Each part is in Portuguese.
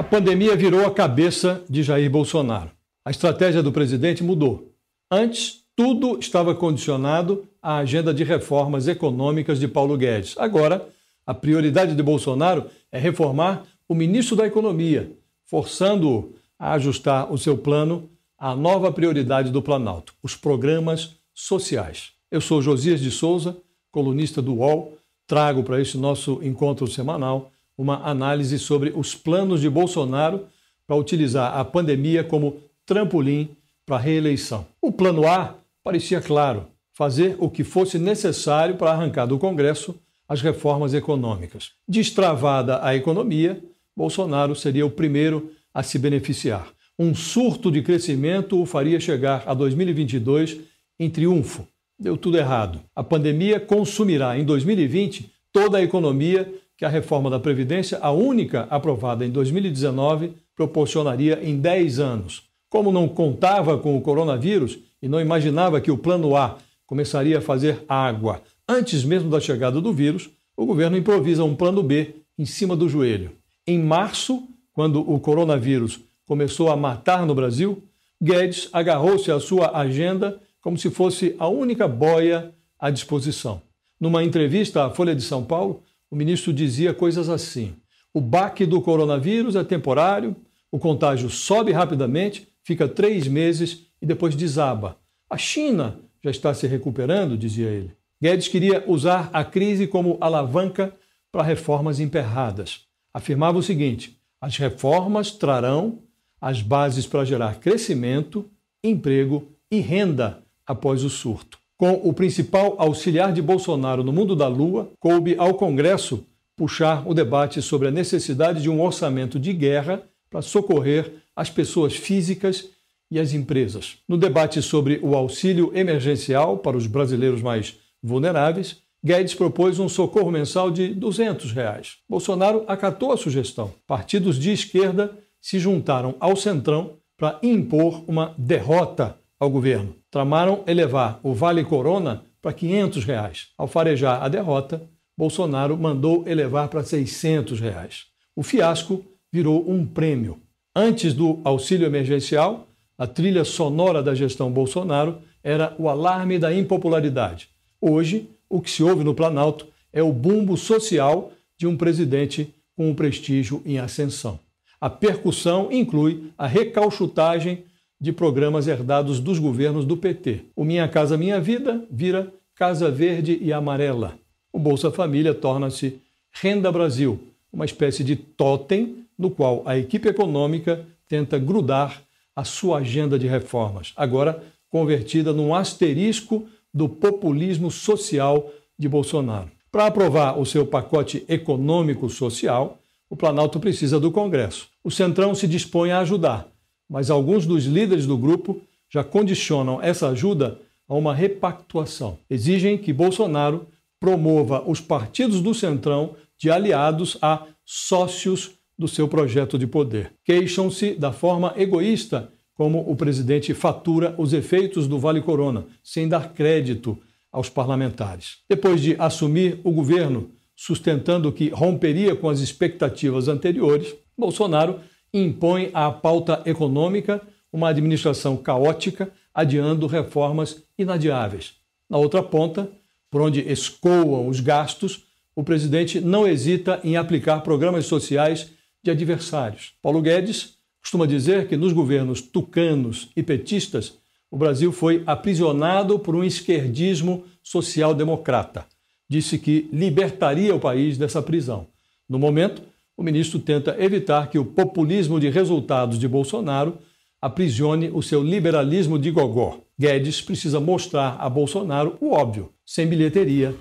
A pandemia virou a cabeça de Jair Bolsonaro. A estratégia do presidente mudou. Antes, tudo estava condicionado à agenda de reformas econômicas de Paulo Guedes. Agora, a prioridade de Bolsonaro é reformar o ministro da Economia, forçando-o a ajustar o seu plano à nova prioridade do Planalto, os programas sociais. Eu sou Josias de Souza, colunista do UOL, trago para este nosso encontro semanal uma análise sobre os planos de Bolsonaro para utilizar a pandemia como trampolim para a reeleição. O plano A parecia claro: fazer o que fosse necessário para arrancar do Congresso as reformas econômicas. Destravada a economia, Bolsonaro seria o primeiro a se beneficiar. Um surto de crescimento o faria chegar a 2022 em triunfo. Deu tudo errado. A pandemia consumirá em 2020 toda a economia que a reforma da Previdência, a única aprovada em 2019, proporcionaria em 10 anos. Como não contava com o coronavírus e não imaginava que o Plano A começaria a fazer água antes mesmo da chegada do vírus, o governo improvisa um Plano B em cima do joelho. Em março, quando o coronavírus começou a matar no Brasil, Guedes agarrou-se à sua agenda como se fosse a única boia à disposição. Numa entrevista à Folha de São Paulo, o ministro dizia coisas assim: o baque do coronavírus é temporário, o contágio sobe rapidamente fica três meses e depois desaba. A China já está se recuperando, dizia ele. Guedes queria usar a crise como alavanca para reformas emperradas. Afirmava o seguinte: as reformas trarão as bases para gerar crescimento, emprego e renda após o surto. Com o principal auxiliar de Bolsonaro no mundo da Lua, coube ao Congresso puxar o debate sobre a necessidade de um orçamento de guerra para socorrer as pessoas físicas e as empresas. No debate sobre o auxílio emergencial para os brasileiros mais vulneráveis, Guedes propôs um socorro mensal de 200 reais. Bolsonaro acatou a sugestão. Partidos de esquerda se juntaram ao Centrão para impor uma derrota ao governo. Tramaram elevar o Vale Corona para 500 reais. Ao farejar a derrota, Bolsonaro mandou elevar para 600 reais. O fiasco virou um prêmio. Antes do auxílio emergencial, a trilha sonora da gestão Bolsonaro era o alarme da impopularidade. Hoje, o que se ouve no Planalto é o bumbo social de um presidente com um prestígio em ascensão. A percussão inclui a recalchutagem de programas herdados dos governos do PT. O Minha Casa Minha Vida vira Casa Verde e Amarela. O Bolsa Família torna-se Renda Brasil, uma espécie de totem no qual a equipe econômica tenta grudar a sua agenda de reformas, agora convertida num asterisco do populismo social de Bolsonaro. Para aprovar o seu pacote econômico-social, o Planalto precisa do Congresso. O Centrão se dispõe a ajudar, mas alguns dos líderes do grupo já condicionam essa ajuda a uma repactuação. Exigem que Bolsonaro promova os partidos do Centrão de aliados a sócios do seu projeto de poder. Queixam-se da forma egoísta como o presidente fatura os efeitos do Vale Corona, sem dar crédito aos parlamentares. Depois de assumir o governo, sustentando que romperia com as expectativas anteriores, Bolsonaro impõe à pauta econômica uma administração caótica, adiando reformas inadiáveis. Na outra ponta, por onde escoam os gastos, o presidente não hesita em aplicar programas sociais de adversários. Paulo Guedes costuma dizer que nos governos tucanos e petistas, o Brasil foi aprisionado por um esquerdismo social-democrata. Disse que libertaria o país dessa prisão. No momento, o ministro tenta evitar que o populismo de resultados de Bolsonaro aprisione o seu liberalismo de gogó. Guedes precisa mostrar a Bolsonaro o óbvio: sem bilheteria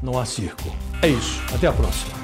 não há circo. É isso. Até a próxima.